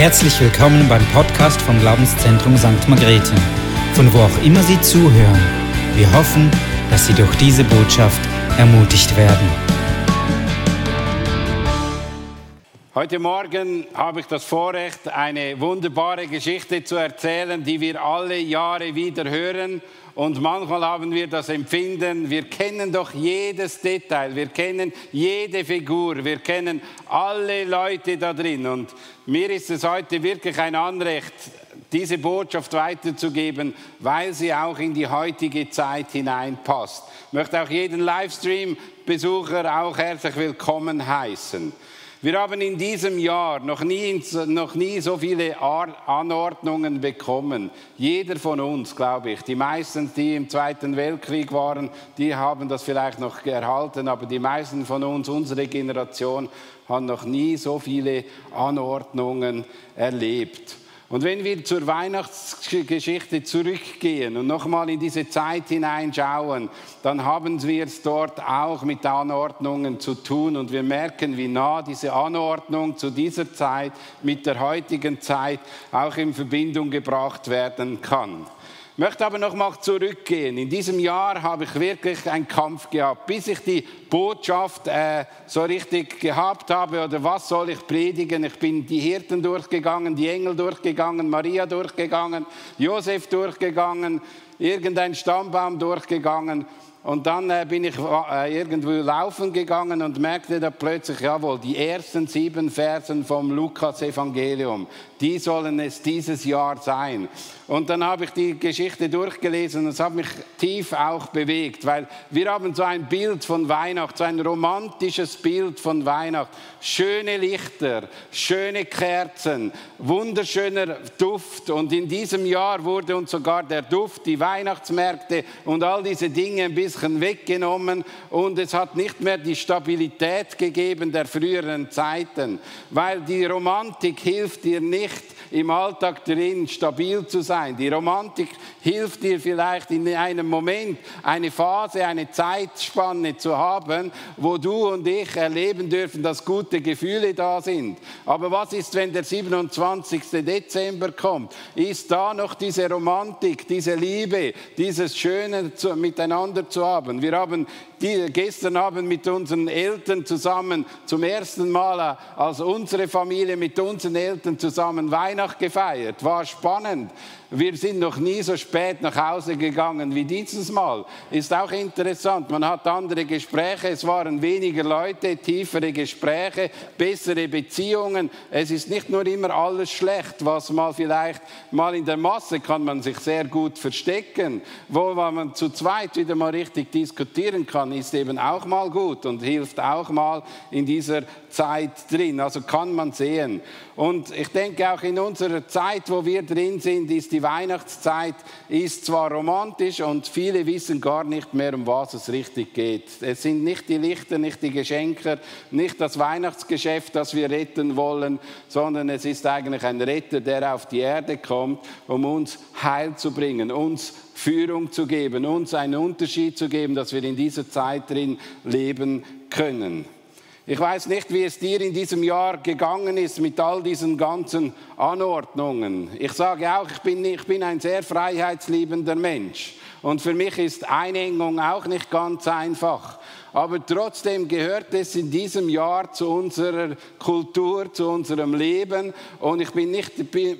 Herzlich willkommen beim Podcast vom Glaubenszentrum St. Margrethe, von wo auch immer Sie zuhören. Wir hoffen, dass Sie durch diese Botschaft ermutigt werden. Heute Morgen habe ich das Vorrecht, eine wunderbare Geschichte zu erzählen, die wir alle Jahre wieder hören. Und manchmal haben wir das Empfinden, wir kennen doch jedes Detail, wir kennen jede Figur, wir kennen alle Leute da drin. Und mir ist es heute wirklich ein Anrecht, diese Botschaft weiterzugeben, weil sie auch in die heutige Zeit hineinpasst. Ich möchte auch jeden Livestream-Besucher auch herzlich willkommen heißen. Wir haben in diesem Jahr noch nie, noch nie so viele Anordnungen bekommen. Jeder von uns, glaube ich. Die meisten, die im Zweiten Weltkrieg waren, die haben das vielleicht noch erhalten, aber die meisten von uns, unsere Generation, haben noch nie so viele Anordnungen erlebt. Und wenn wir zur Weihnachtsgeschichte zurückgehen und nochmal in diese Zeit hineinschauen, dann haben wir es dort auch mit Anordnungen zu tun und wir merken, wie nah diese Anordnung zu dieser Zeit mit der heutigen Zeit auch in Verbindung gebracht werden kann. Möchte aber noch mal zurückgehen. In diesem Jahr habe ich wirklich einen Kampf gehabt, bis ich die Botschaft äh, so richtig gehabt habe oder was soll ich predigen. Ich bin die Hirten durchgegangen, die Engel durchgegangen, Maria durchgegangen, Josef durchgegangen, irgendein Stammbaum durchgegangen und dann äh, bin ich äh, irgendwo laufen gegangen und merkte da plötzlich, jawohl, die ersten sieben Versen vom Lukas-Evangelium, die sollen es dieses Jahr sein. Und dann habe ich die Geschichte durchgelesen und es hat mich tief auch bewegt, weil wir haben so ein Bild von Weihnachten, so ein romantisches Bild von Weihnachten. Schöne Lichter, schöne Kerzen, wunderschöner Duft. Und in diesem Jahr wurde uns sogar der Duft, die Weihnachtsmärkte und all diese Dinge ein bisschen weggenommen. Und es hat nicht mehr die Stabilität gegeben der früheren Zeiten, weil die Romantik hilft dir nicht, im Alltag drin stabil zu sein. Die Romantik hilft dir vielleicht in einem Moment eine Phase, eine Zeitspanne zu haben, wo du und ich erleben dürfen, dass gute Gefühle da sind. Aber was ist, wenn der 27. Dezember kommt? Ist da noch diese Romantik, diese Liebe, dieses Schöne miteinander zu haben? Wir haben die gestern Abend mit unseren Eltern zusammen zum ersten Mal äh, als unsere Familie mit unseren Eltern zusammen Weihnacht gefeiert. War spannend. Wir sind noch nie so spät nach Hause gegangen wie dieses Mal. Ist auch interessant. Man hat andere Gespräche. Es waren weniger Leute, tiefere Gespräche, bessere Beziehungen. Es ist nicht nur immer alles schlecht, was mal vielleicht mal in der Masse kann man sich sehr gut verstecken. Wo man zu zweit wieder mal richtig diskutieren kann, ist eben auch mal gut und hilft auch mal in dieser Zeit drin. Also kann man sehen. Und ich denke auch in unserer Zeit, wo wir drin sind, ist die Weihnachtszeit ist zwar romantisch und viele wissen gar nicht mehr, um was es richtig geht. Es sind nicht die Lichter, nicht die Geschenke, nicht das Weihnachtsgeschäft, das wir retten wollen, sondern es ist eigentlich ein Retter, der auf die Erde kommt, um uns Heil zu bringen, uns Führung zu geben, uns einen Unterschied zu geben, dass wir in dieser Zeit drin leben können. Ich weiß nicht, wie es dir in diesem Jahr gegangen ist mit all diesen ganzen Anordnungen. Ich sage auch, ich bin, ich bin ein sehr freiheitsliebender Mensch. Und für mich ist Einengung auch nicht ganz einfach aber trotzdem gehört es in diesem Jahr zu unserer Kultur, zu unserem Leben und ich bin nicht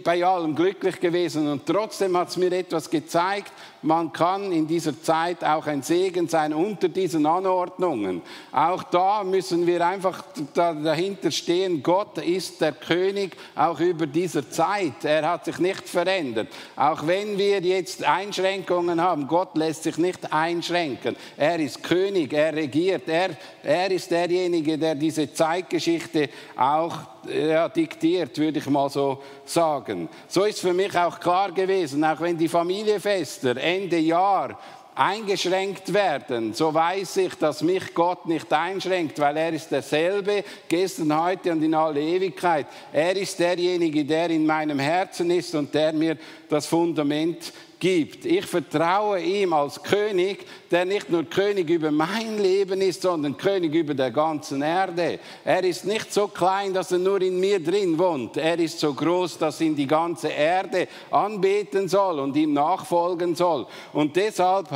bei allem glücklich gewesen und trotzdem hat es mir etwas gezeigt, man kann in dieser Zeit auch ein Segen sein unter diesen Anordnungen. Auch da müssen wir einfach dahinter stehen, Gott ist der König auch über dieser Zeit. Er hat sich nicht verändert. Auch wenn wir jetzt Einschränkungen haben, Gott lässt sich nicht einschränken. Er ist König, er regiert. Er, er ist derjenige, der diese Zeitgeschichte auch ja, diktiert, würde ich mal so sagen. So ist für mich auch klar gewesen, auch wenn die Familienfester Ende Jahr eingeschränkt werden, so weiß ich, dass mich Gott nicht einschränkt, weil er ist derselbe, gestern, heute und in alle Ewigkeit. Er ist derjenige, der in meinem Herzen ist und der mir das Fundament gibt. Ich vertraue ihm als König, der nicht nur König über mein Leben ist, sondern König über der ganzen Erde. Er ist nicht so klein, dass er nur in mir drin wohnt. Er ist so groß, dass ihn die ganze Erde anbeten soll und ihm nachfolgen soll. Und deshalb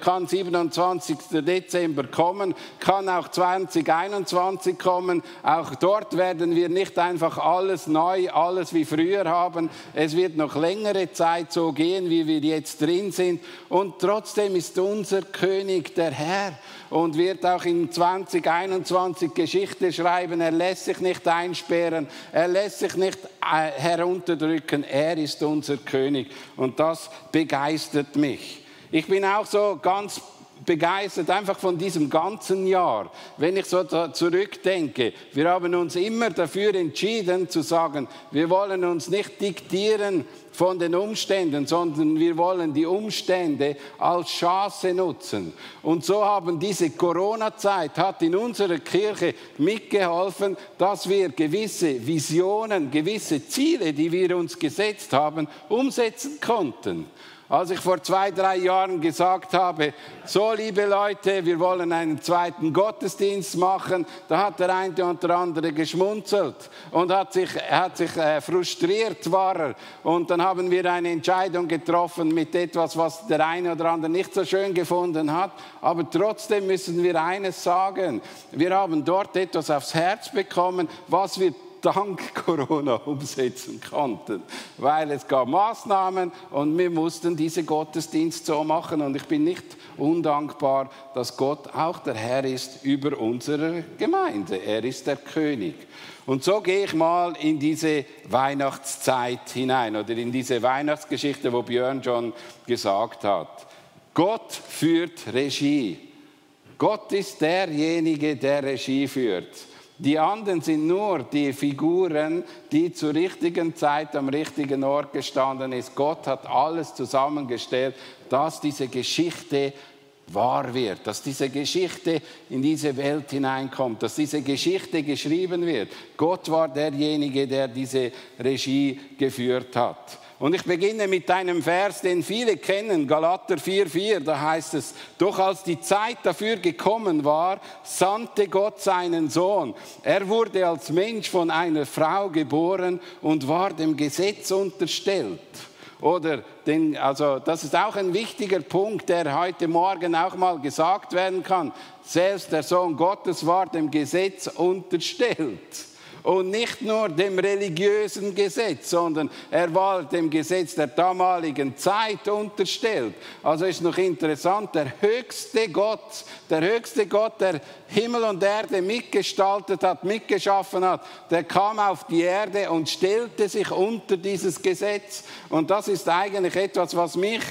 kann 27. Dezember kommen, kann auch 2021 kommen. Auch dort werden wir nicht einfach alles neu, alles wie früher haben. Es wird noch längere Zeit so gehen, wie wir jetzt drin sind. Und trotzdem ist unser König der Herr und wird auch in 2021 Geschichte schreiben. Er lässt sich nicht einsperren, er lässt sich nicht äh, herunterdrücken. Er ist unser König und das begeistert mich. Ich bin auch so ganz begeistert einfach von diesem ganzen Jahr. Wenn ich so zurückdenke, wir haben uns immer dafür entschieden zu sagen, wir wollen uns nicht diktieren von den Umständen, sondern wir wollen die Umstände als Chance nutzen. Und so haben diese Corona-Zeit hat in unserer Kirche mitgeholfen, dass wir gewisse Visionen, gewisse Ziele, die wir uns gesetzt haben, umsetzen konnten. Als ich vor zwei, drei Jahren gesagt habe, so liebe Leute, wir wollen einen zweiten Gottesdienst machen, da hat der eine oder andere geschmunzelt und hat sich, hat sich äh, frustriert war er. Und dann haben wir eine Entscheidung getroffen mit etwas, was der eine oder andere nicht so schön gefunden hat. Aber trotzdem müssen wir eines sagen. Wir haben dort etwas aufs Herz bekommen, was wir dank Corona umsetzen konnten, weil es gab Maßnahmen und wir mussten diese Gottesdienst so machen und ich bin nicht undankbar, dass Gott auch der Herr ist über unsere Gemeinde. Er ist der König. Und so gehe ich mal in diese Weihnachtszeit hinein oder in diese Weihnachtsgeschichte, wo Björn schon gesagt hat. Gott führt Regie. Gott ist derjenige, der Regie führt. Die anderen sind nur die Figuren, die zur richtigen Zeit am richtigen Ort gestanden ist. Gott hat alles zusammengestellt, dass diese Geschichte wahr wird, dass diese Geschichte in diese Welt hineinkommt, dass diese Geschichte geschrieben wird. Gott war derjenige, der diese Regie geführt hat. Und ich beginne mit einem Vers, den viele kennen, Galater 4,4, da heißt es, doch als die Zeit dafür gekommen war, sandte Gott seinen Sohn. Er wurde als Mensch von einer Frau geboren und war dem Gesetz unterstellt. Oder den, also das ist auch ein wichtiger Punkt, der heute Morgen auch mal gesagt werden kann. Selbst der Sohn Gottes war dem Gesetz unterstellt und nicht nur dem religiösen Gesetz, sondern er war dem Gesetz der damaligen Zeit unterstellt. Also ist noch interessant, der höchste Gott, der höchste Gott, der Himmel und Erde mitgestaltet hat, mitgeschaffen hat, der kam auf die Erde und stellte sich unter dieses Gesetz. Und das ist eigentlich etwas, was mich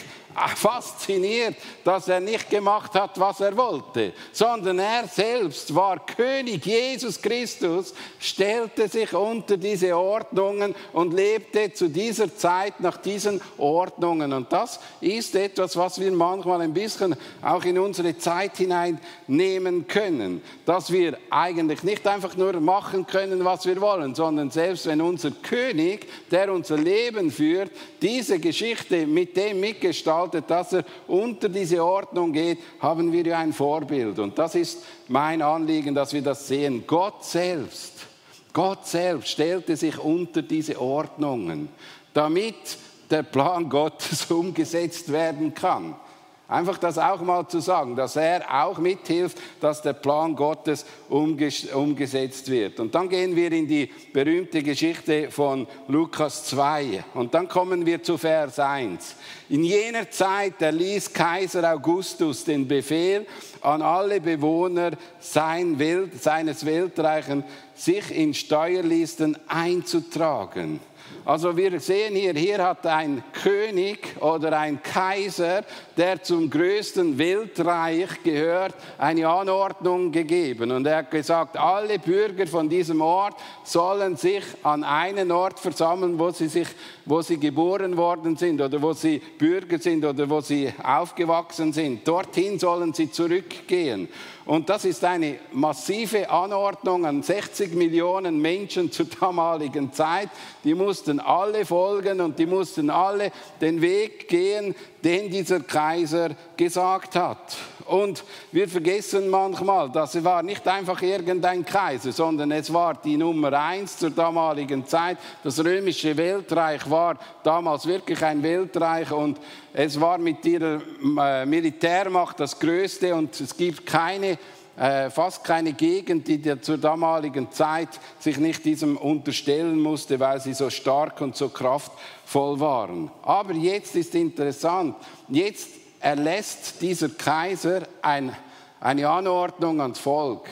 fasziniert, dass er nicht gemacht hat, was er wollte, sondern er selbst war König. Jesus Christus stellte sich unter diese Ordnungen und lebte zu dieser Zeit nach diesen Ordnungen. Und das ist etwas, was wir manchmal ein bisschen auch in unsere Zeit hineinnehmen können, dass wir eigentlich nicht einfach nur machen können, was wir wollen, sondern selbst wenn unser König, der unser Leben führt, diese Geschichte mit dem mitgestaltet, gestaltet, dass er unter diese Ordnung geht, haben wir ja ein Vorbild. Und das ist mein Anliegen, dass wir das sehen. Gott selbst, Gott selbst stellte sich unter diese Ordnungen, damit der Plan Gottes umgesetzt werden kann. Einfach das auch mal zu sagen, dass er auch mithilft, dass der Plan Gottes umgesetzt wird. Und dann gehen wir in die berühmte Geschichte von Lukas 2 und dann kommen wir zu Vers 1. In jener Zeit erließ Kaiser Augustus den Befehl an alle Bewohner sein Welt, seines Weltreichen, sich in Steuerlisten einzutragen. Also wir sehen hier, hier hat ein König oder ein Kaiser, der zum größten Weltreich gehört, eine Anordnung gegeben. Und er hat gesagt, alle Bürger von diesem Ort sollen sich an einen Ort versammeln, wo sie, sich, wo sie geboren worden sind oder wo sie Bürger sind oder wo sie aufgewachsen sind. Dorthin sollen sie zurückgehen. Und das ist eine massive Anordnung an 60 Millionen Menschen zur damaligen Zeit. Die mussten alle folgen und die mussten alle den Weg gehen, den dieser Kaiser gesagt hat. Und wir vergessen manchmal, dass es war nicht einfach irgendein Kaiser, sondern es war die Nummer eins zur damaligen Zeit. Das römische Weltreich war damals wirklich ein Weltreich und es war mit ihrer äh, Militärmacht das größte und es gibt keine äh, fast keine Gegend, die zur damaligen Zeit sich nicht diesem unterstellen musste, weil sie so stark und so kraftvoll waren. Aber jetzt ist interessant, jetzt erlässt dieser Kaiser ein, eine Anordnung ans Volk.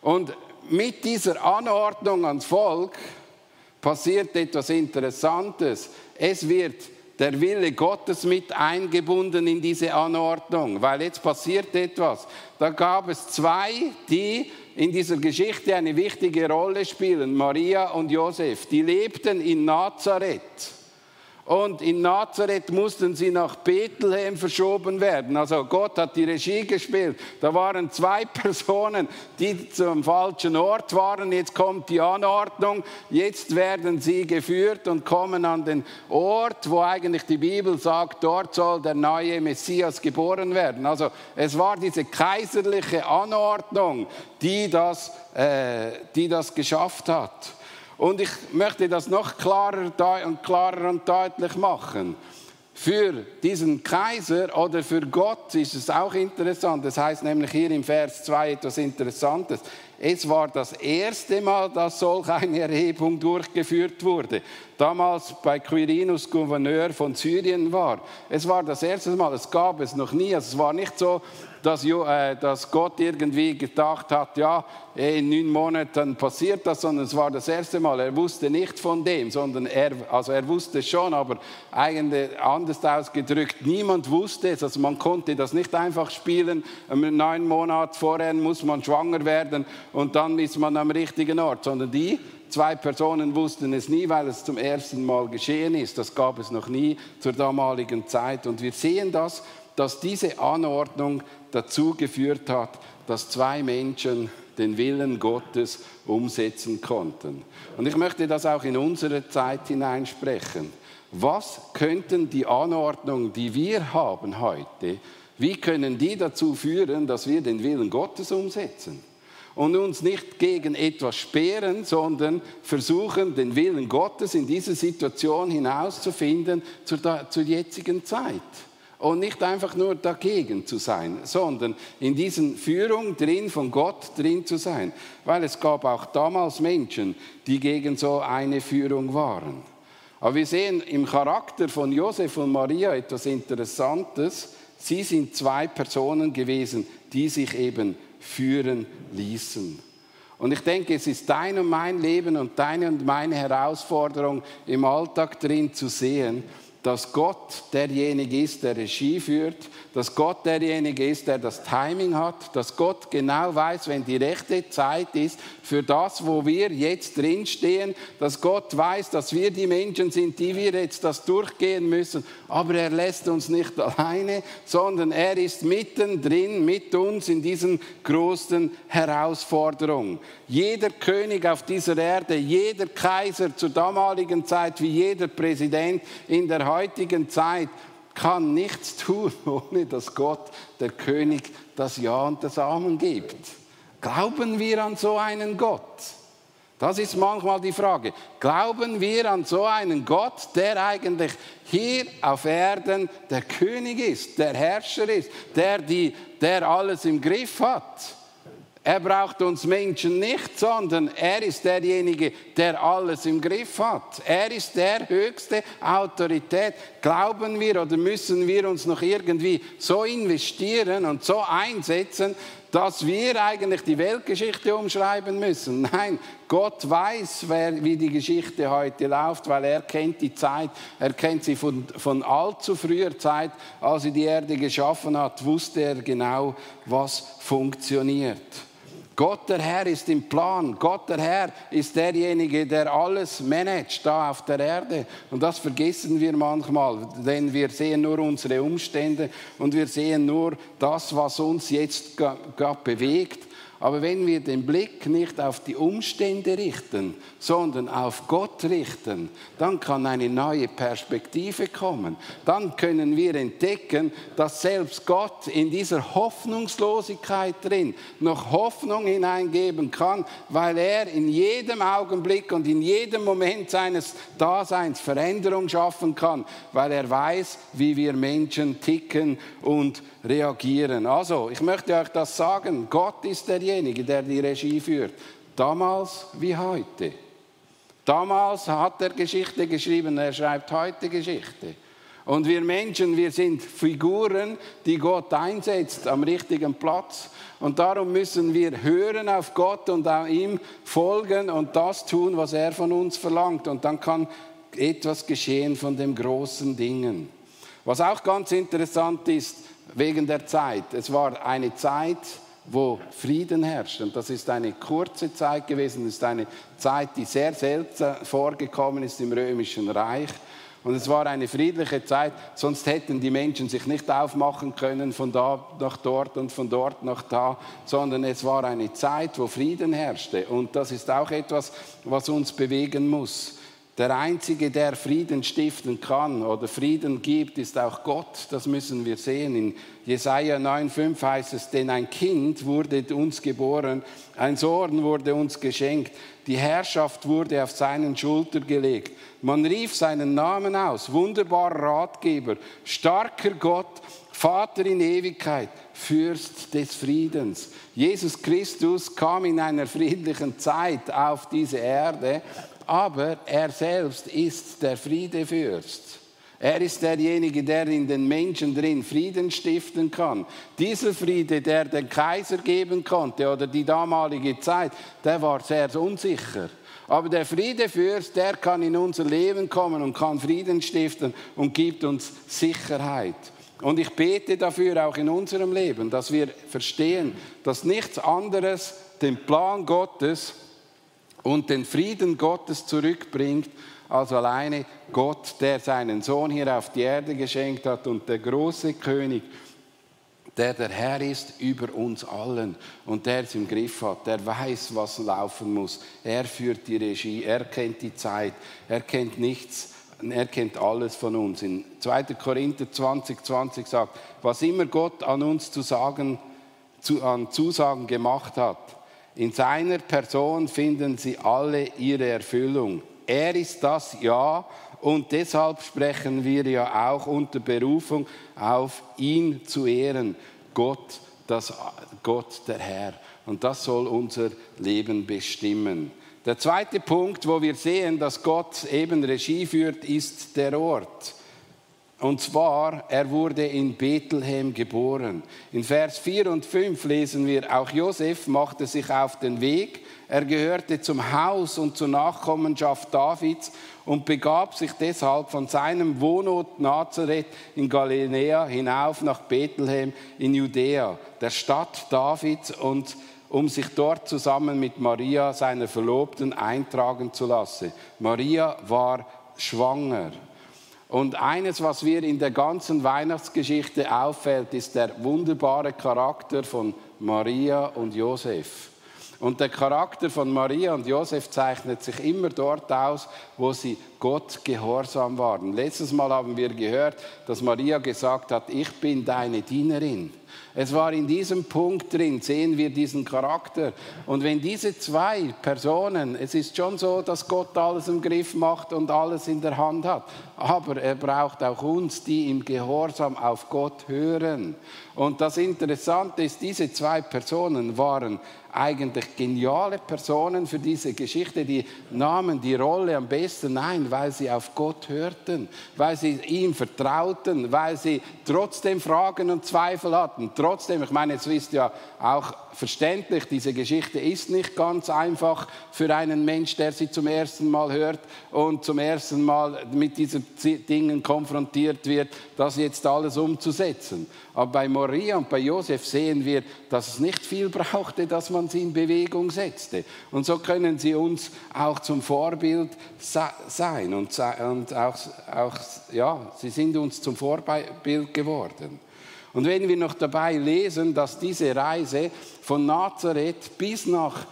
Und mit dieser Anordnung ans Volk passiert etwas Interessantes. Es wird der Wille Gottes mit eingebunden in diese Anordnung, weil jetzt passiert etwas. Da gab es zwei, die in dieser Geschichte eine wichtige Rolle spielen, Maria und Josef. Die lebten in Nazareth. Und in Nazareth mussten sie nach Bethlehem verschoben werden. Also Gott hat die Regie gespielt. Da waren zwei Personen, die zum falschen Ort waren. Jetzt kommt die Anordnung. Jetzt werden sie geführt und kommen an den Ort, wo eigentlich die Bibel sagt, dort soll der neue Messias geboren werden. Also es war diese kaiserliche Anordnung, die das, äh, die das geschafft hat. Und ich möchte das noch klarer und klarer und deutlich machen. Für diesen Kaiser oder für Gott ist es auch interessant. Das heißt nämlich hier im Vers 2 etwas Interessantes. Es war das erste Mal, dass solch eine Erhebung durchgeführt wurde. Damals bei Quirinus Gouverneur von Syrien war. Es war das erste Mal, es gab es noch nie. Also es war nicht so, dass, äh, dass Gott irgendwie gedacht hat, ja, in neun Monaten passiert das, sondern es war das erste Mal. Er wusste nicht von dem, sondern er, also er wusste schon, aber eigentlich anders ausgedrückt, niemand wusste es. Also man konnte das nicht einfach spielen. Neun Monate vorher muss man schwanger werden und dann ist man am richtigen Ort, sondern die zwei Personen wussten es nie, weil es zum ersten Mal geschehen ist. Das gab es noch nie zur damaligen Zeit. Und wir sehen das, dass diese Anordnung dazu geführt hat, dass zwei Menschen den Willen Gottes umsetzen konnten. Und ich möchte das auch in unsere Zeit hineinsprechen. Was könnten die Anordnungen, die wir haben heute, wie können die dazu führen, dass wir den Willen Gottes umsetzen? Und uns nicht gegen etwas sperren, sondern versuchen, den Willen Gottes in dieser Situation hinauszufinden zur, zur jetzigen Zeit und nicht einfach nur dagegen zu sein, sondern in diesen Führung drin, von Gott drin zu sein. Weil es gab auch damals Menschen, die gegen so eine Führung waren. Aber wir sehen im Charakter von Josef und Maria etwas Interessantes. Sie sind zwei Personen gewesen, die sich eben führen ließen. Und ich denke, es ist dein und mein Leben und deine und meine Herausforderung im Alltag drin zu sehen, dass Gott derjenige ist, der Regie führt, dass Gott derjenige ist, der das Timing hat, dass Gott genau weiß, wenn die rechte Zeit ist für das, wo wir jetzt drinstehen, dass Gott weiß, dass wir die Menschen sind, die wir jetzt das durchgehen müssen, aber er lässt uns nicht alleine, sondern er ist mittendrin mit uns in diesen großen Herausforderungen. Jeder König auf dieser Erde, jeder Kaiser zur damaligen Zeit wie jeder Präsident in der heutigen Zeit kann nichts tun, ohne dass Gott, der König, das Ja und das Amen gibt. Glauben wir an so einen Gott? Das ist manchmal die Frage. Glauben wir an so einen Gott, der eigentlich hier auf Erden der König ist, der Herrscher ist, der, die, der alles im Griff hat? Er braucht uns Menschen nicht, sondern er ist derjenige, der alles im Griff hat. Er ist der höchste Autorität. Glauben wir oder müssen wir uns noch irgendwie so investieren und so einsetzen, dass wir eigentlich die Weltgeschichte umschreiben müssen. Nein, Gott weiß, wer, wie die Geschichte heute läuft, weil er kennt die Zeit, er kennt sie von, von allzu früher Zeit, als er die Erde geschaffen hat, wusste er genau, was funktioniert. Gott der Herr ist im Plan. Gott der Herr ist derjenige, der alles managt da auf der Erde. Und das vergessen wir manchmal, denn wir sehen nur unsere Umstände und wir sehen nur das, was uns jetzt bewegt. Aber wenn wir den Blick nicht auf die Umstände richten, sondern auf Gott richten, dann kann eine neue Perspektive kommen. Dann können wir entdecken, dass selbst Gott in dieser Hoffnungslosigkeit drin noch Hoffnung hineingeben kann, weil er in jedem Augenblick und in jedem Moment seines Daseins Veränderung schaffen kann, weil er weiß, wie wir Menschen ticken und reagieren. Also, ich möchte euch das sagen. Gott ist derjenige, der die Regie führt. Damals wie heute. Damals hat er Geschichte geschrieben, er schreibt heute Geschichte. Und wir Menschen, wir sind Figuren, die Gott einsetzt am richtigen Platz. Und darum müssen wir hören auf Gott und ihm folgen und das tun, was er von uns verlangt. Und dann kann etwas geschehen von den großen Dingen. Was auch ganz interessant ist, wegen der Zeit. Es war eine Zeit, wo Frieden herrscht. Und das ist eine kurze Zeit gewesen, das ist eine Zeit, die sehr selten vorgekommen ist im Römischen Reich. Und es war eine friedliche Zeit, sonst hätten die Menschen sich nicht aufmachen können von da nach dort und von dort nach da, sondern es war eine Zeit, wo Frieden herrschte. Und das ist auch etwas, was uns bewegen muss. Der Einzige, der Frieden stiften kann oder Frieden gibt, ist auch Gott. Das müssen wir sehen. In Jesaja 9,5 heißt es: Denn ein Kind wurde uns geboren, ein Sohn wurde uns geschenkt, die Herrschaft wurde auf seinen Schulter gelegt. Man rief seinen Namen aus: Wunderbarer Ratgeber, starker Gott, Vater in Ewigkeit, Fürst des Friedens. Jesus Christus kam in einer friedlichen Zeit auf diese Erde aber er selbst ist der Friedefürst. Er ist derjenige, der in den Menschen drin Frieden stiften kann. Dieser Friede, der den Kaiser geben konnte oder die damalige Zeit, der war sehr unsicher. Aber der Friedefürst, der kann in unser Leben kommen und kann Frieden stiften und gibt uns Sicherheit. Und ich bete dafür auch in unserem Leben, dass wir verstehen, dass nichts anderes den Plan Gottes und den Frieden Gottes zurückbringt, als alleine Gott, der seinen Sohn hier auf die Erde geschenkt hat und der große König, der der Herr ist über uns allen und der es im Griff hat, der weiß, was laufen muss. Er führt die Regie, er kennt die Zeit, er kennt nichts, er kennt alles von uns. In 2. Korinther 20, 20 sagt, was immer Gott an uns zu sagen, zu, an Zusagen gemacht hat, in seiner Person finden sie alle ihre Erfüllung. Er ist das Ja und deshalb sprechen wir ja auch unter Berufung auf ihn zu ehren. Gott, das, Gott der Herr. Und das soll unser Leben bestimmen. Der zweite Punkt, wo wir sehen, dass Gott eben Regie führt, ist der Ort. Und zwar, er wurde in Bethlehem geboren. In Vers 4 und 5 lesen wir, auch Josef machte sich auf den Weg. Er gehörte zum Haus und zur Nachkommenschaft Davids und begab sich deshalb von seinem Wohnort Nazareth in Galiläa hinauf nach Bethlehem in Judäa, der Stadt Davids, und um sich dort zusammen mit Maria, seiner Verlobten, eintragen zu lassen. Maria war schwanger. Und eines, was wir in der ganzen Weihnachtsgeschichte auffällt, ist der wunderbare Charakter von Maria und Josef. Und der Charakter von Maria und Josef zeichnet sich immer dort aus, wo sie Gott gehorsam waren. Letztes Mal haben wir gehört, dass Maria gesagt hat, ich bin deine Dienerin. Es war in diesem Punkt drin, sehen wir diesen Charakter. Und wenn diese zwei Personen, es ist schon so, dass Gott alles im Griff macht und alles in der Hand hat, aber er braucht auch uns, die im Gehorsam auf Gott hören. Und das Interessante ist, diese zwei Personen waren eigentlich geniale Personen für diese Geschichte. Die nahmen die Rolle am besten ein, weil sie auf Gott hörten, weil sie ihm vertrauten, weil sie trotzdem Fragen und Zweifel hatten. Trotzdem, ich meine, jetzt wisst ja auch verständlich, diese Geschichte ist nicht ganz einfach für einen Mensch, der sie zum ersten Mal hört und zum ersten Mal mit diesen Dingen konfrontiert wird, das jetzt alles umzusetzen. Aber bei Maria und bei Josef sehen wir, dass es nicht viel brauchte, dass man sie in Bewegung setzte. Und so können sie uns auch zum Vorbild sein und, auch, auch ja, sie sind uns zum Vorbild geworden. Und wenn wir noch dabei lesen, dass diese Reise von Nazareth bis nach,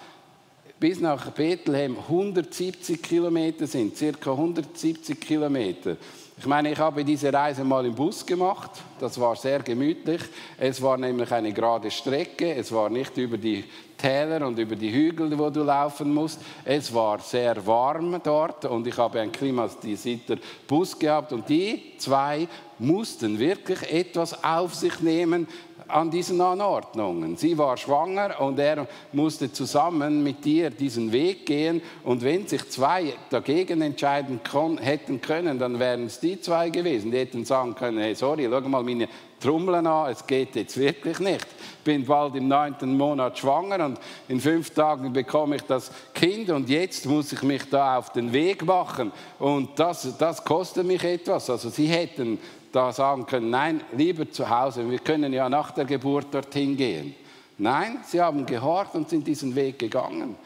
bis nach Bethlehem 170 Kilometer sind, circa 170 Kilometer, ich meine, ich habe diese Reise mal im Bus gemacht. Das war sehr gemütlich. Es war nämlich eine gerade Strecke. Es war nicht über die Täler und über die Hügel, wo du laufen musst. Es war sehr warm dort und ich habe einen klimatisierter Bus gehabt. Und die zwei mussten wirklich etwas auf sich nehmen, an diesen Anordnungen. Sie war schwanger und er musste zusammen mit ihr diesen Weg gehen. Und wenn sich zwei dagegen entscheiden hätten können, dann wären es die zwei gewesen. Die hätten sagen können, hey, sorry, schau mal meine Trommeln an, es geht jetzt wirklich nicht. Ich bin bald im neunten Monat schwanger und in fünf Tagen bekomme ich das Kind und jetzt muss ich mich da auf den Weg machen. Und das, das kostet mich etwas. Also sie hätten da sagen können, nein, lieber zu Hause, wir können ja nach der Geburt dorthin gehen. Nein, sie haben gehorcht und sind diesen Weg gegangen.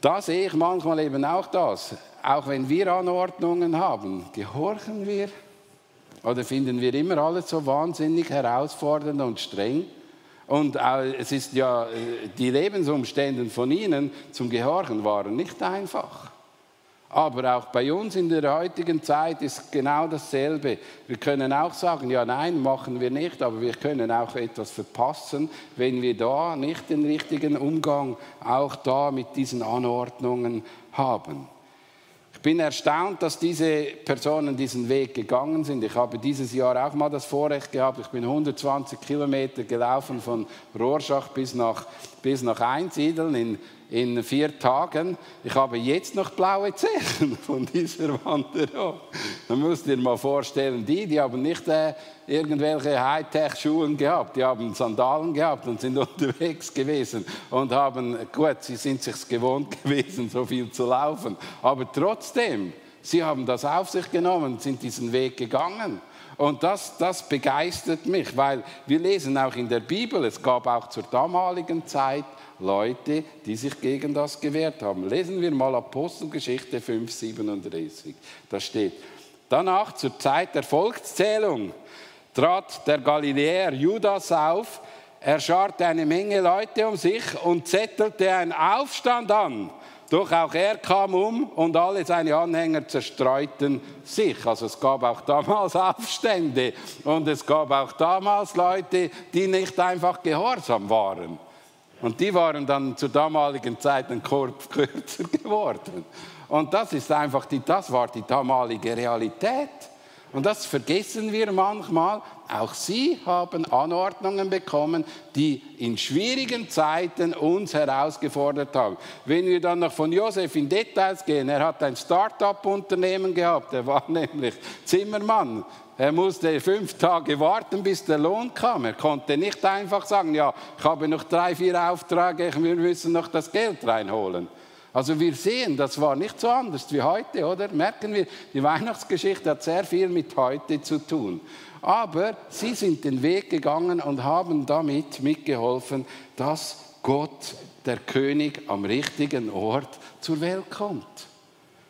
Da sehe ich manchmal eben auch das. Auch wenn wir Anordnungen haben, gehorchen wir oder finden wir immer alles so wahnsinnig herausfordernd und streng. Und es ist ja, äh, die Lebensumstände von ihnen zum Gehorchen waren nicht einfach. Aber auch bei uns in der heutigen Zeit ist genau dasselbe. Wir können auch sagen, ja, nein, machen wir nicht, aber wir können auch etwas verpassen, wenn wir da nicht den richtigen Umgang auch da mit diesen Anordnungen haben. Ich bin erstaunt, dass diese Personen diesen Weg gegangen sind. Ich habe dieses Jahr auch mal das Vorrecht gehabt. Ich bin 120 Kilometer gelaufen von Rorschach bis nach, bis nach Einsiedeln in in vier Tagen. Ich habe jetzt noch blaue Zehen von dieser Wanderung. Man muss dir mal vorstellen, die, die haben nicht äh, irgendwelche Hightech-Schuhe gehabt, die haben Sandalen gehabt und sind unterwegs gewesen und haben, gut, sie sind sich gewohnt gewesen, so viel zu laufen, aber trotzdem, sie haben das auf sich genommen, sind diesen Weg gegangen. Und das, das begeistert mich, weil wir lesen auch in der Bibel, es gab auch zur damaligen Zeit Leute, die sich gegen das gewehrt haben. Lesen wir mal Apostelgeschichte 5,37. Da steht, danach zur Zeit der Volkszählung trat der Galiläer Judas auf, er scharte eine Menge Leute um sich und zettelte einen Aufstand an. Doch auch er kam um und alle seine Anhänger zerstreuten sich. Also es gab auch damals Aufstände und es gab auch damals Leute, die nicht einfach gehorsam waren. Und die waren dann zur damaligen Zeit ein Korb kürzer geworden. Und das ist einfach die, das war die damalige Realität. Und das vergessen wir manchmal. Auch sie haben Anordnungen bekommen, die in schwierigen Zeiten uns herausgefordert haben. Wenn wir dann noch von Josef in Details gehen, er hat ein Start-up-Unternehmen gehabt, er war nämlich Zimmermann. Er musste fünf Tage warten, bis der Lohn kam. Er konnte nicht einfach sagen, ja, ich habe noch drei, vier Aufträge, wir müssen noch das Geld reinholen. Also wir sehen, das war nicht so anders wie heute, oder? Merken wir, die Weihnachtsgeschichte hat sehr viel mit heute zu tun. Aber sie sind den Weg gegangen und haben damit mitgeholfen, dass Gott, der König, am richtigen Ort zur Welt kommt.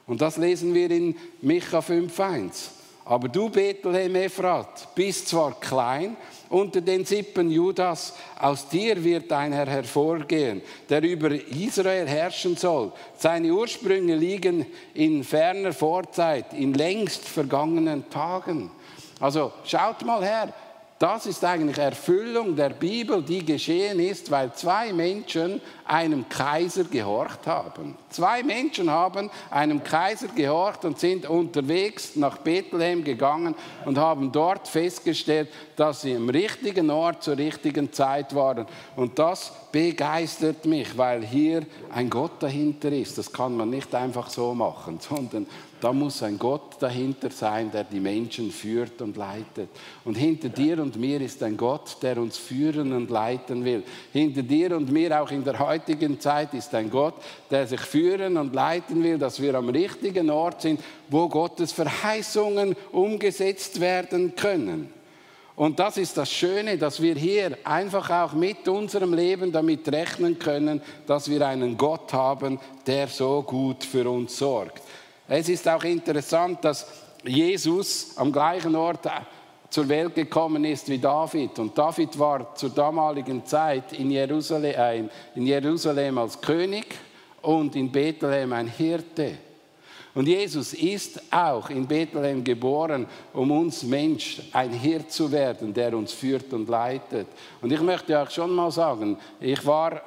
Und das lesen wir in Micha 5.1. Aber du, Bethlehem Ephrat, bist zwar klein unter den Sippen Judas, aus dir wird ein Herr hervorgehen, der über Israel herrschen soll. Seine Ursprünge liegen in ferner Vorzeit, in längst vergangenen Tagen. Also schaut mal her, das ist eigentlich Erfüllung der Bibel, die geschehen ist, weil zwei Menschen einem Kaiser gehorcht haben. Zwei Menschen haben einem Kaiser gehorcht und sind unterwegs nach Bethlehem gegangen und haben dort festgestellt, dass sie im richtigen Ort zur richtigen Zeit waren. Und das begeistert mich, weil hier ein Gott dahinter ist. Das kann man nicht einfach so machen, sondern da muss ein Gott dahinter sein, der die Menschen führt und leitet. Und hinter dir und mir ist ein Gott, der uns führen und leiten will. Hinter dir und mir auch in der heutigen Zeit ist ein Gott, der sich führen und leiten will, dass wir am richtigen Ort sind, wo Gottes Verheißungen umgesetzt werden können. Und das ist das Schöne, dass wir hier einfach auch mit unserem Leben damit rechnen können, dass wir einen Gott haben, der so gut für uns sorgt. Es ist auch interessant, dass Jesus am gleichen Ort zur Welt gekommen ist wie David. Und David war zur damaligen Zeit in Jerusalem, in Jerusalem als König und in Bethlehem ein Hirte. Und Jesus ist auch in Bethlehem geboren, um uns Mensch ein Hirt zu werden, der uns führt und leitet. Und ich möchte auch schon mal sagen, ich war,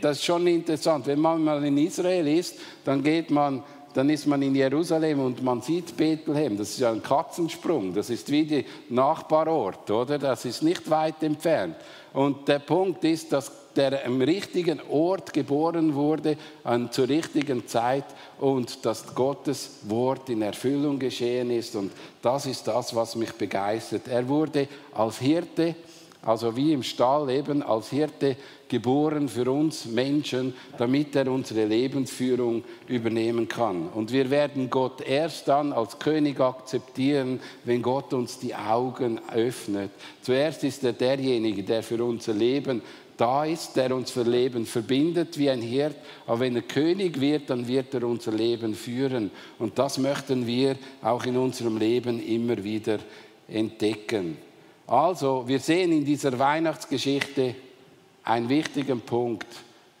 das ist schon interessant, wenn man mal in Israel ist, dann geht man dann ist man in Jerusalem und man sieht Bethlehem. Das ist ja ein Katzensprung. Das ist wie der Nachbarort, oder? Das ist nicht weit entfernt. Und der Punkt ist, dass der am richtigen Ort geboren wurde, an, zur richtigen Zeit und dass Gottes Wort in Erfüllung geschehen ist. Und das ist das, was mich begeistert. Er wurde als Hirte, also wie im Stall eben als Hirte geboren für uns Menschen, damit er unsere Lebensführung übernehmen kann. Und wir werden Gott erst dann als König akzeptieren, wenn Gott uns die Augen öffnet. Zuerst ist er derjenige, der für unser Leben da ist, der uns für Leben verbindet wie ein Hirt. Aber wenn er König wird, dann wird er unser Leben führen. Und das möchten wir auch in unserem Leben immer wieder entdecken. Also, wir sehen in dieser Weihnachtsgeschichte einen wichtigen Punkt.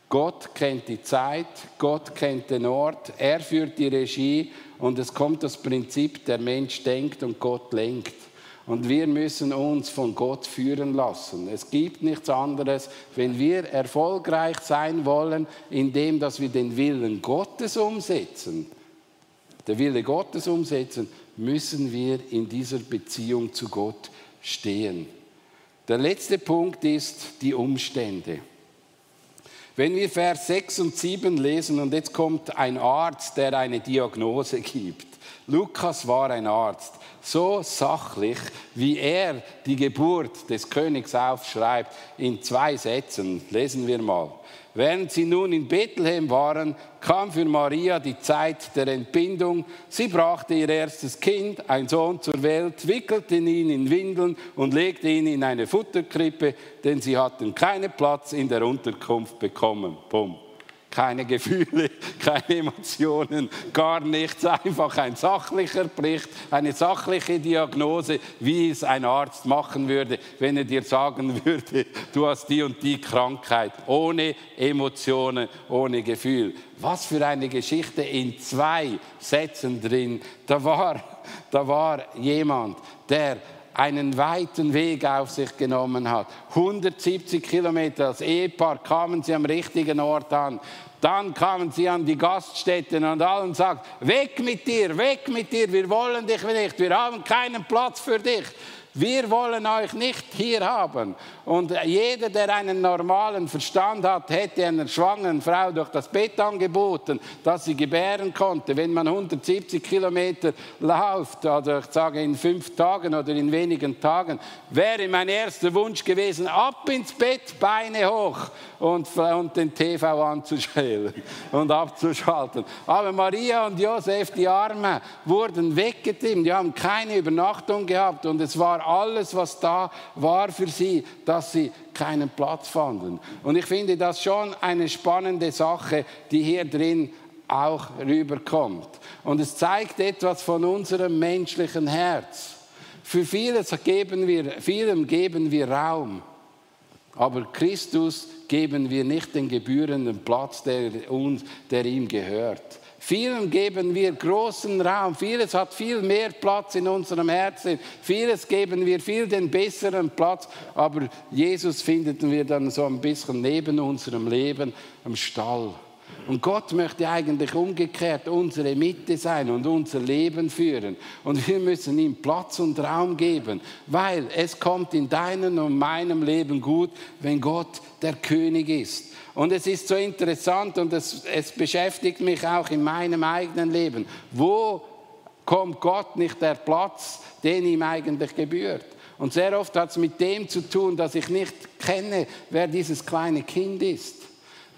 Gott kennt die Zeit, Gott kennt den Ort, er führt die Regie und es kommt das Prinzip, der Mensch denkt und Gott lenkt. Und wir müssen uns von Gott führen lassen. Es gibt nichts anderes, wenn wir erfolgreich sein wollen, indem dass wir den Willen Gottes umsetzen. Der Wille Gottes umsetzen, müssen wir in dieser Beziehung zu Gott stehen. Der letzte Punkt ist die Umstände. Wenn wir Vers 6 und 7 lesen und jetzt kommt ein Arzt, der eine Diagnose gibt. Lukas war ein Arzt so sachlich, wie er die Geburt des Königs aufschreibt, in zwei Sätzen. Lesen wir mal. Während sie nun in Bethlehem waren, kam für Maria die Zeit der Entbindung. Sie brachte ihr erstes Kind, ein Sohn, zur Welt, wickelte ihn in Windeln und legte ihn in eine Futterkrippe, denn sie hatten keinen Platz in der Unterkunft bekommen. Punkt keine Gefühle, keine Emotionen, gar nichts, einfach ein sachlicher Bericht, eine sachliche Diagnose, wie es ein Arzt machen würde, wenn er dir sagen würde, du hast die und die Krankheit, ohne Emotionen, ohne Gefühl. Was für eine Geschichte in zwei Sätzen drin. Da war, da war jemand, der einen weiten Weg auf sich genommen hat. 170 Kilometer als Ehepaar kamen sie am richtigen Ort an. Dann kamen sie an die Gaststätten und allen sagten, weg mit dir, weg mit dir, wir wollen dich nicht, wir haben keinen Platz für dich. Wir wollen euch nicht hier haben. Und jeder, der einen normalen Verstand hat, hätte einer schwangeren Frau durch das Bett angeboten, dass sie gebären konnte. Wenn man 170 Kilometer läuft, also ich sage in fünf Tagen oder in wenigen Tagen, wäre mein erster Wunsch gewesen, ab ins Bett, Beine hoch und, und den TV anzuschälen und abzuschalten. Aber Maria und Josef, die Armen, wurden weggetimmt. Die haben keine Übernachtung gehabt und es war alles, was da war für sie, dass sie keinen Platz fanden. Und ich finde das schon eine spannende Sache, die hier drin auch rüberkommt. Und es zeigt etwas von unserem menschlichen Herz. Für vieles geben wir, vielem geben wir Raum. Aber Christus geben wir nicht den gebührenden Platz, der, uns, der ihm gehört. Vielen geben wir großen Raum, vieles hat viel mehr Platz in unserem Herzen, vieles geben wir viel den besseren Platz, aber Jesus finden wir dann so ein bisschen neben unserem Leben am Stall. Und Gott möchte eigentlich umgekehrt unsere Mitte sein und unser Leben führen. Und wir müssen ihm Platz und Raum geben, weil es kommt in deinem und meinem Leben gut, wenn Gott der König ist. Und es ist so interessant und es, es beschäftigt mich auch in meinem eigenen Leben. Wo kommt Gott nicht der Platz, den ihm eigentlich gebührt? Und sehr oft hat es mit dem zu tun, dass ich nicht kenne, wer dieses kleine Kind ist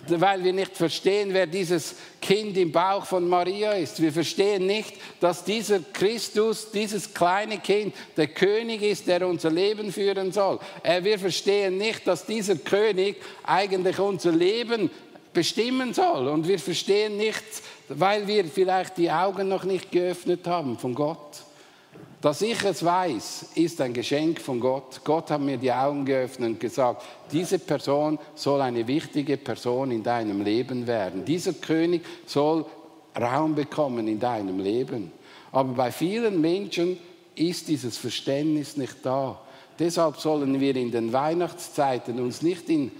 weil wir nicht verstehen, wer dieses Kind im Bauch von Maria ist. Wir verstehen nicht, dass dieser Christus, dieses kleine Kind, der König ist, der unser Leben führen soll. Äh, wir verstehen nicht, dass dieser König eigentlich unser Leben bestimmen soll. Und wir verstehen nichts, weil wir vielleicht die Augen noch nicht geöffnet haben von Gott. Dass ich es weiß, ist ein Geschenk von Gott. Gott hat mir die Augen geöffnet und gesagt, diese Person soll eine wichtige Person in deinem Leben werden. Dieser König soll Raum bekommen in deinem Leben. Aber bei vielen Menschen ist dieses Verständnis nicht da. Deshalb sollen wir in den Weihnachtszeiten uns nicht in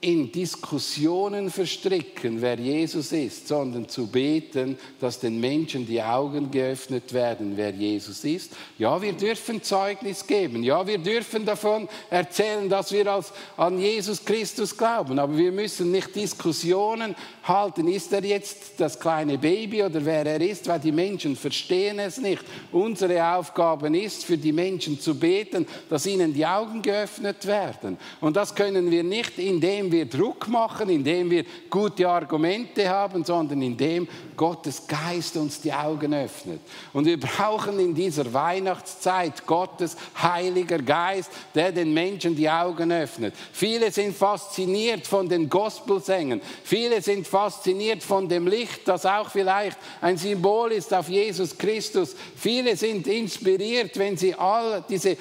in Diskussionen verstricken, wer Jesus ist, sondern zu beten, dass den Menschen die Augen geöffnet werden, wer Jesus ist. Ja, wir dürfen Zeugnis geben. Ja, wir dürfen davon erzählen, dass wir als, an Jesus Christus glauben. Aber wir müssen nicht Diskussionen halten. Ist er jetzt das kleine Baby oder wer er ist? Weil die Menschen verstehen es nicht. Unsere Aufgabe ist, für die Menschen zu beten, dass ihnen die Augen geöffnet werden. Und das können wir nicht, indem indem wir Druck machen, indem wir gute Argumente haben, sondern indem Gottes Geist uns die Augen öffnet. Und wir brauchen in dieser Weihnachtszeit Gottes heiliger Geist, der den Menschen die Augen öffnet. Viele sind fasziniert von den Gospelsängern. Viele sind fasziniert von dem Licht, das auch vielleicht ein Symbol ist auf Jesus Christus. Viele sind inspiriert, wenn sie all diese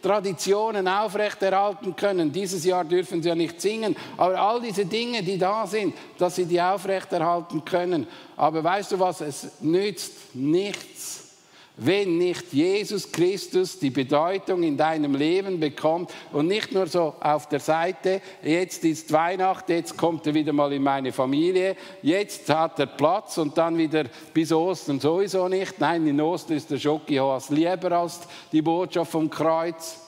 Familientraditionen aufrechterhalten können. Dieses Jahr dürfen sie ja nicht singen, aber all diese Dinge, die da sind, dass sie die aufrechterhalten können. Aber weißt du was, es nützt nichts, wenn nicht Jesus Christus die Bedeutung in deinem Leben bekommt und nicht nur so auf der Seite, jetzt ist Weihnachten, jetzt kommt er wieder mal in meine Familie, jetzt hat er Platz und dann wieder bis Ostern sowieso nicht. Nein, in Ostern ist der Schokihoas lieber als die Botschaft vom Kreuz.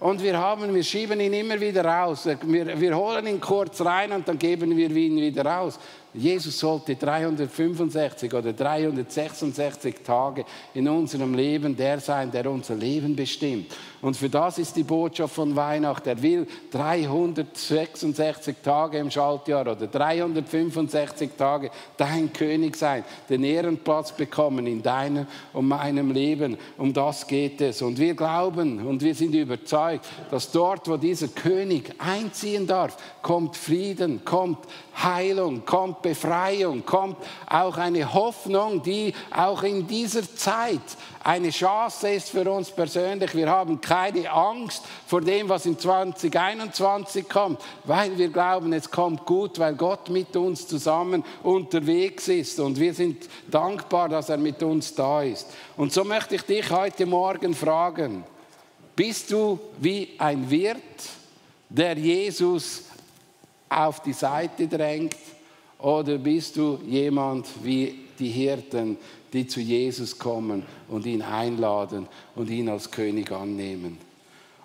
Und wir haben, wir schieben ihn immer wieder raus. Wir, wir holen ihn kurz rein und dann geben wir ihn wieder raus. Jesus sollte 365 oder 366 Tage in unserem Leben der sein, der unser Leben bestimmt. Und für das ist die Botschaft von Weihnachten. Er will 366 Tage im Schaltjahr oder 365 Tage dein König sein, den Ehrenplatz bekommen in deinem und meinem Leben. Um das geht es. Und wir glauben und wir sind überzeugt, dass dort, wo dieser König einziehen darf, kommt Frieden, kommt Heilung, kommt Befreiung, kommt auch eine Hoffnung, die auch in dieser Zeit eine Chance ist für uns persönlich. Wir haben keine Angst vor dem, was in 2021 kommt, weil wir glauben, es kommt gut, weil Gott mit uns zusammen unterwegs ist und wir sind dankbar, dass er mit uns da ist. Und so möchte ich dich heute Morgen fragen, bist du wie ein Wirt, der Jesus auf die Seite drängt? Oder bist du jemand wie die Hirten, die zu Jesus kommen und ihn einladen und ihn als König annehmen?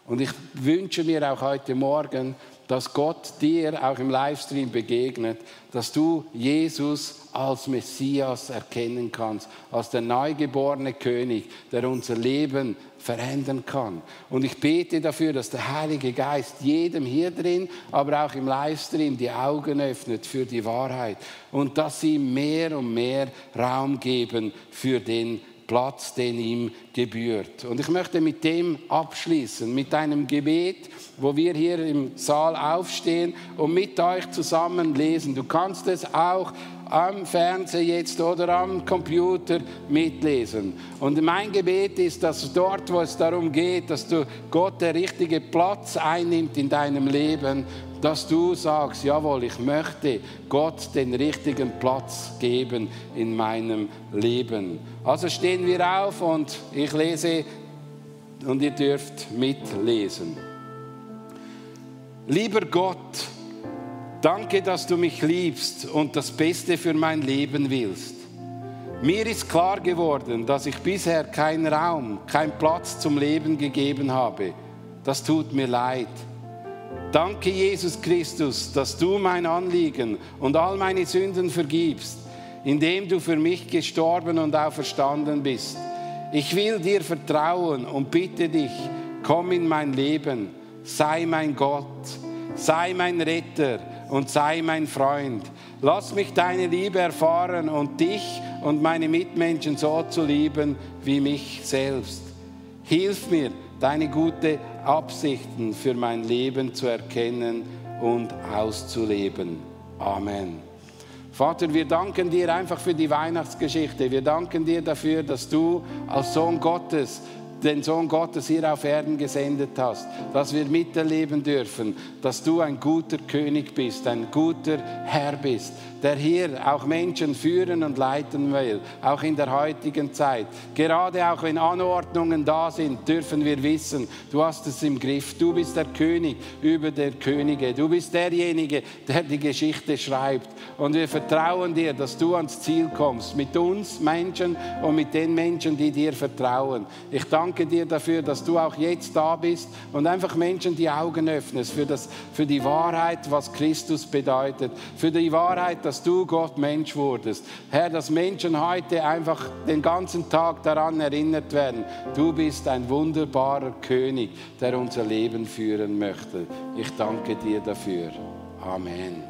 Und ich wünsche mir auch heute Morgen, dass Gott dir auch im Livestream begegnet, dass du Jesus als Messias erkennen kannst, als der neugeborene König, der unser Leben verändern kann. Und ich bete dafür, dass der Heilige Geist jedem hier drin, aber auch im Livestream die Augen öffnet für die Wahrheit und dass sie mehr und mehr Raum geben für den Platz, den ihm gebührt. Und ich möchte mit dem abschließen, mit einem Gebet, wo wir hier im Saal aufstehen und mit euch zusammen lesen. Du kannst es auch am Fernseher jetzt oder am Computer mitlesen. Und mein Gebet ist, dass dort, wo es darum geht, dass du Gott der richtige Platz einnimmt in deinem Leben, dass du sagst, jawohl, ich möchte Gott den richtigen Platz geben in meinem Leben. Also stehen wir auf und ich lese und ihr dürft mitlesen. Lieber Gott, danke, dass du mich liebst und das Beste für mein Leben willst. Mir ist klar geworden, dass ich bisher keinen Raum, keinen Platz zum Leben gegeben habe. Das tut mir leid. Danke, Jesus Christus, dass du mein Anliegen und all meine Sünden vergibst, indem du für mich gestorben und auferstanden bist. Ich will dir vertrauen und bitte dich, komm in mein Leben, sei mein Gott, sei mein Retter und sei mein Freund. Lass mich deine Liebe erfahren und dich und meine Mitmenschen so zu lieben wie mich selbst. Hilf mir, deine gute Absichten für mein Leben zu erkennen und auszuleben. Amen. Vater, wir danken dir einfach für die Weihnachtsgeschichte. Wir danken dir dafür, dass du als Sohn Gottes den Sohn Gottes hier auf Erden gesendet hast, dass wir miterleben dürfen, dass du ein guter König bist, ein guter Herr bist, der hier auch Menschen führen und leiten will, auch in der heutigen Zeit. Gerade auch wenn Anordnungen da sind, dürfen wir wissen, du hast es im Griff. Du bist der König über der Könige. Du bist derjenige, der die Geschichte schreibt. Und wir vertrauen dir, dass du ans Ziel kommst, mit uns Menschen und mit den Menschen, die dir vertrauen. Ich danke dir dafür, dass du auch jetzt da bist und einfach Menschen die Augen öffnest für, das, für die Wahrheit, was Christus bedeutet, für die Wahrheit, dass du Gott Mensch wurdest. Herr, dass Menschen heute einfach den ganzen Tag daran erinnert werden, du bist ein wunderbarer König, der unser Leben führen möchte. Ich danke dir dafür. Amen.